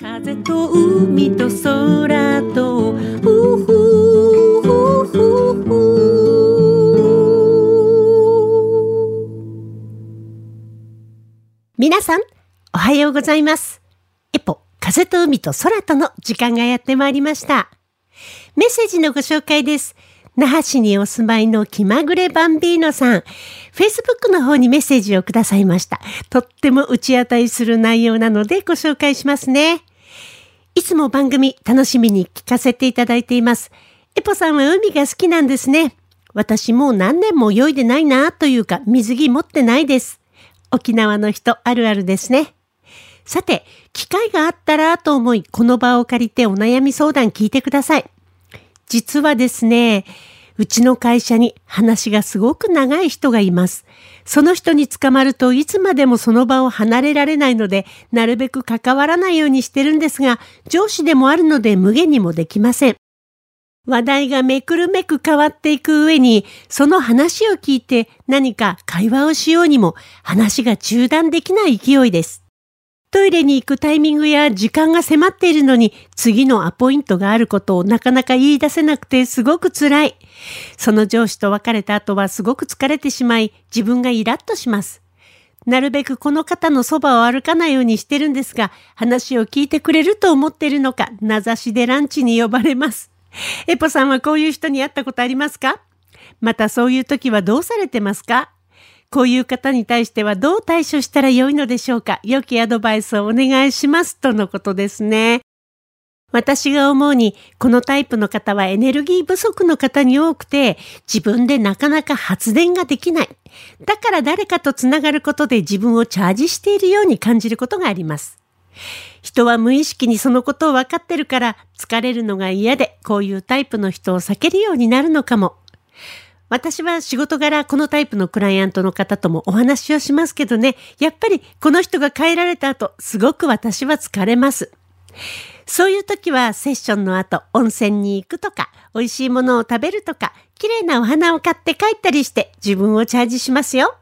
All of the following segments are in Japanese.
風と海と空とふふふふふ皆さんおはようございます。エポ風と海と空との時間がやってまいりました。メッセージのご紹介です。那覇市にお住まいの気まぐれバンビーノさん、Facebook の方にメッセージをくださいました。とっても打ち当たりする内容なのでご紹介しますね。いつも番組楽しみに聞かせていただいています。エポさんは海が好きなんですね。私もう何年も泳いでないなというか水着持ってないです。沖縄の人あるあるですね。さて、機会があったらと思い、この場を借りてお悩み相談聞いてください。実はですね、うちの会社に話がすごく長い人がいます。その人に捕まるといつまでもその場を離れられないので、なるべく関わらないようにしてるんですが、上司でもあるので無限にもできません。話題がめくるめく変わっていく上に、その話を聞いて何か会話をしようにも話が中断できない勢いです。トイレに行くタイミングや時間が迫っているのに次のアポイントがあることをなかなか言い出せなくてすごく辛い。その上司と別れた後はすごく疲れてしまい自分がイラッとします。なるべくこの方のそばを歩かないようにしてるんですが話を聞いてくれると思っているのか名指しでランチに呼ばれます。エポさんはこういう人に会ったことありますか？またそういう時はどうされてますか？こういう方に対してはどう対処したらよいのでしょうか？良きアドバイスをお願いしますとのことですね。私が思うに、このタイプの方はエネルギー不足の方に多くて、自分でなかなか発電ができない。だから誰かとつながることで自分をチャージしているように感じることがあります。人は無意識にそのことを分かってるから、疲れるのが嫌で、こういうタイプの人を避けるようになるのかも。私は仕事柄このタイプのクライアントの方ともお話をしますけどね、やっぱりこの人が帰られた後、すごく私は疲れます。そういう時はセッションの後、温泉に行くとか、美味しいものを食べるとか、綺麗なお花を買って帰ったりして自分をチャージしますよ。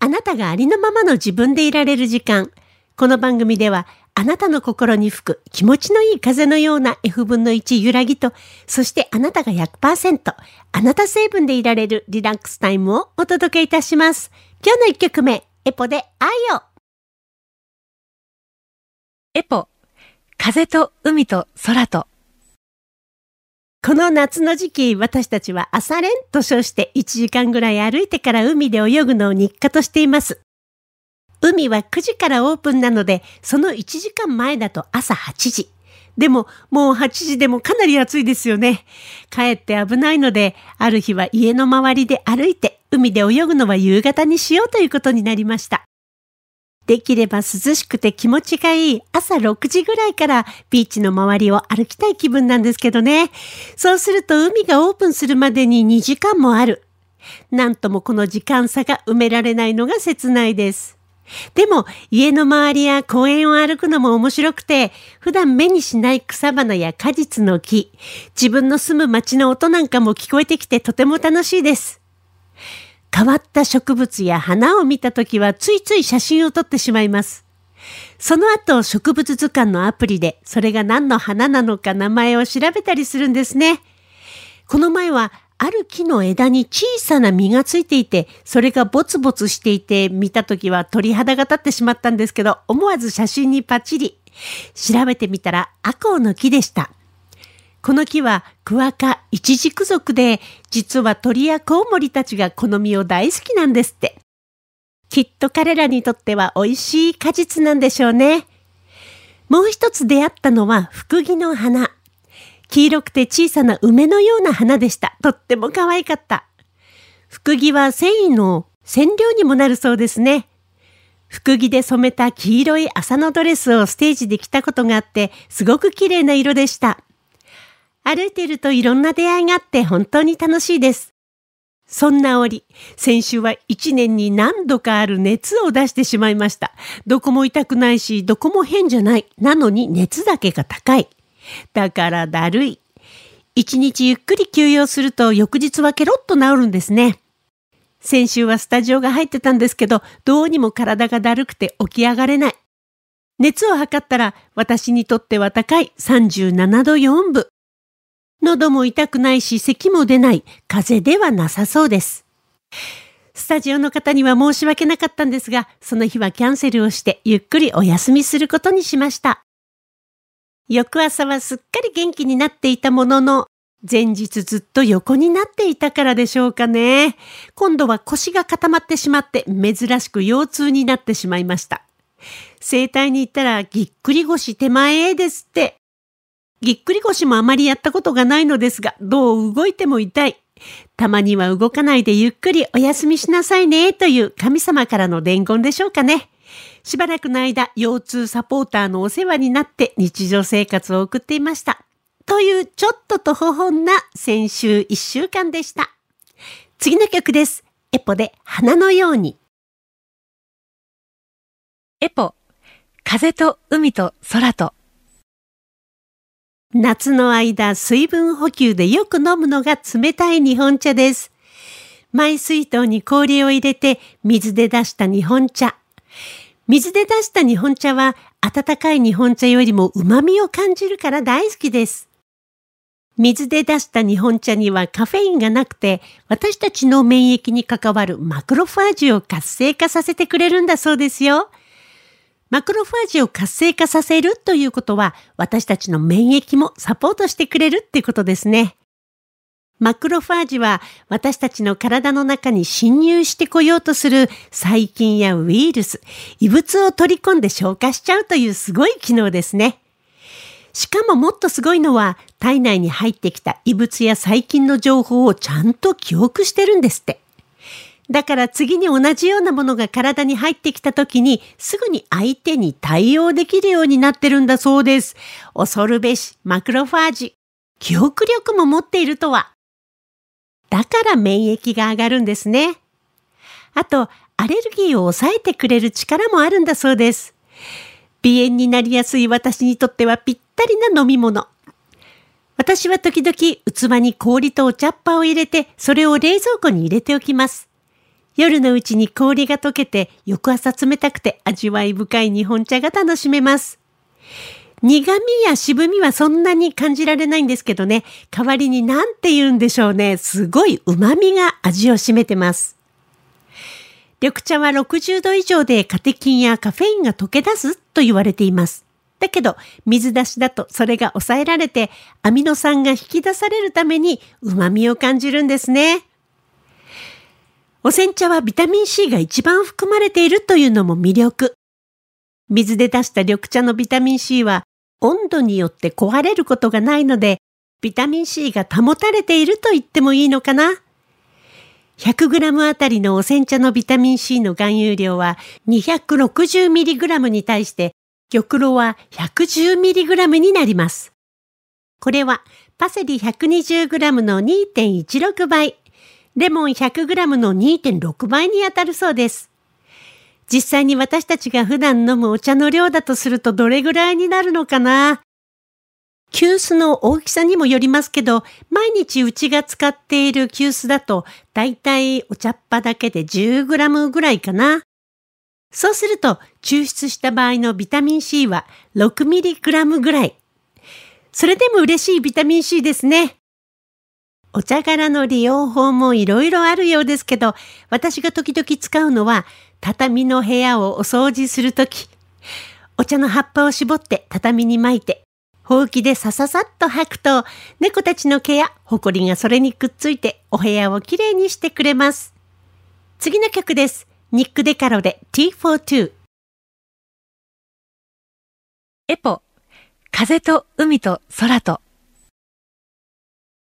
あなたがありのままの自分でいられる時間。この番組ではあなたの心に吹く気持ちのいい風のような F 分の1揺らぎと、そしてあなたが100%、あなた成分でいられるリラックスタイムをお届けいたします。今日の一曲目、エポで愛を。エポ、風と海と空と。この夏の時期、私たちは朝練と称して1時間ぐらい歩いてから海で泳ぐのを日課としています。海は9時からオープンなので、その1時間前だと朝8時。でも、もう8時でもかなり暑いですよね。帰って危ないので、ある日は家の周りで歩いて、海で泳ぐのは夕方にしようということになりました。できれば涼しくて気持ちがいい朝6時ぐらいからビーチの周りを歩きたい気分なんですけどね。そうすると海がオープンするまでに2時間もある。なんともこの時間差が埋められないのが切ないです。でも家の周りや公園を歩くのも面白くて、普段目にしない草花や果実の木、自分の住む街の音なんかも聞こえてきてとても楽しいです。変わった植物や花を見たときはついつい写真を撮ってしまいます。その後植物図鑑のアプリでそれが何の花なのか名前を調べたりするんですね。この前はある木の枝に小さな実がついていて、それがボツボツしていて、見た時は鳥肌が立ってしまったんですけど、思わず写真にパチリ。調べてみたら、アコウの木でした。この木はクワ科イチジク属で、実は鳥やコウモリたちがこの実を大好きなんですって。きっと彼らにとっては美味しい果実なんでしょうね。もう一つ出会ったのは福木の花。黄色くて小さな梅のような花でした。とっても可愛かった。福木は繊維の染料にもなるそうですね。福木で染めた黄色い麻のドレスをステージで着たことがあって、すごく綺麗な色でした。歩いてるといろんな出会いがあって本当に楽しいです。そんな折、先週は一年に何度かある熱を出してしまいました。どこも痛くないし、どこも変じゃない。なのに熱だけが高い。だからだるい。一日ゆっくり休養すると翌日はケロッと治るんですね。先週はスタジオが入ってたんですけど、どうにも体がだるくて起き上がれない。熱を測ったら私にとっては高い37度4分。喉も痛くないし咳も出ない風邪ではなさそうです。スタジオの方には申し訳なかったんですが、その日はキャンセルをしてゆっくりお休みすることにしました。翌朝はすっかり元気になっていたものの、前日ずっと横になっていたからでしょうかね。今度は腰が固まってしまって珍しく腰痛になってしまいました。整体に行ったらぎっくり腰手前ですって。ぎっくり腰もあまりやったことがないのですが、どう動いても痛い。たまには動かないでゆっくりお休みしなさいねという神様からの伝言でしょうかね。しばらくの間、腰痛サポーターのお世話になって日常生活を送っていました。というちょっととほほんな先週一週間でした。次の曲です。エポで花のように。エポ、風と海と空と。夏の間、水分補給でよく飲むのが冷たい日本茶です。マイ水筒に氷を入れて水で出した日本茶。水で出した日本茶は温かい日本茶よりも旨味を感じるから大好きです。水で出した日本茶にはカフェインがなくて私たちの免疫に関わるマクロファージを活性化させてくれるんだそうですよ。マクロファージを活性化させるということは、私たちの免疫もサポートしてくれるってことですね。マクロファージは私たちの体の中に侵入してこようとする細菌やウイルス、異物を取り込んで消化しちゃうというすごい機能ですね。しかももっとすごいのは体内に入ってきた異物や細菌の情報をちゃんと記憶してるんですって。だから次に同じようなものが体に入ってきた時にすぐに相手に対応できるようになってるんだそうです。恐るべしマクロファージ。記憶力も持っているとは。だから免疫が上がるんですね。あと、アレルギーを抑えてくれる力もあるんだそうです。鼻炎になりやすい私にとってはぴったりな飲み物。私は時々器に氷とお茶っ葉を入れて、それを冷蔵庫に入れておきます。夜のうちに氷が溶けて翌朝冷たくて味わい深い日本茶が楽しめます。苦味や渋みはそんなに感じられないんですけどね、代わりに何て言うんでしょうね、すごい旨味が味を占めてます。緑茶は60度以上でカテキンやカフェインが溶け出すと言われています。だけど、水出しだとそれが抑えられて、アミノ酸が引き出されるために旨味を感じるんですね。お煎茶はビタミン C が一番含まれているというのも魅力。水で出した緑茶のビタミン C は温度によって壊れることがないので、ビタミン C が保たれていると言ってもいいのかな？100g あたりのお煎茶のビタミン C の含有量は 260mg に対して玉露は 110mg になります。これはパセリ 120g の2.16倍。レモン 100g の2.6倍に当たるそうです。実際に私たちが普段飲むお茶の量だとするとどれぐらいになるのかな？急須の大きさにもよりますけど、毎日うちが使っている急須だと、だいたいお茶っ葉だけで 10g ぐらいかな。そうすると、抽出した場合のビタミン C は 6mg ぐらい。それでも嬉しいビタミン C ですね。お茶柄の利用法もいろいろあるようですけど、私が時々使うのは、畳の部屋をお掃除するとき、お茶の葉っぱを絞って畳に巻いて、ほうきでさささっと吐くと、猫たちの毛やほこりがそれにくっついてお部屋をきれいにしてくれます。次の曲です。ニック・デカロで T42。エポ、風と海と空と。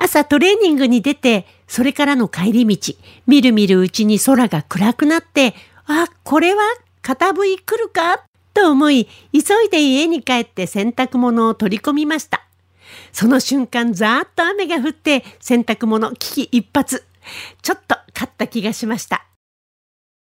朝トレーニングに出て、それからの帰り道、みるみるうちに空が暗くなって、あ、これは片笛来るか？と思い、急いで家に帰って洗濯物を取り込みました。その瞬間、ざーっと雨が降って、洗濯物危機一髪。ちょっと勝った気がしました。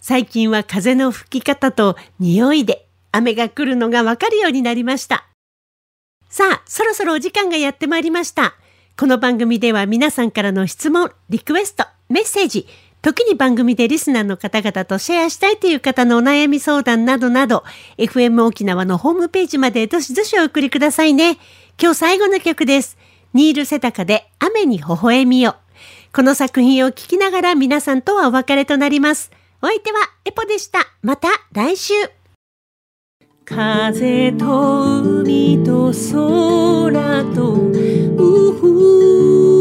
最近は風の吹き方と匂いで雨が来るのがわかるようになりました。さあ、そろそろお時間がやってまいりました。この番組では皆さんからの質問、リクエスト、メッセージ、時に番組でリスナーの方々とシェアしたいという方のお悩み相談などなど、FM 沖縄のホームページまでどしどしお送りくださいね。今日最後の曲です。ニール・セタカで雨に微笑みよ。この作品を聴きながら皆さんとはお別れとなります。お相手はエポでした。また来週。風と海と空と、うふ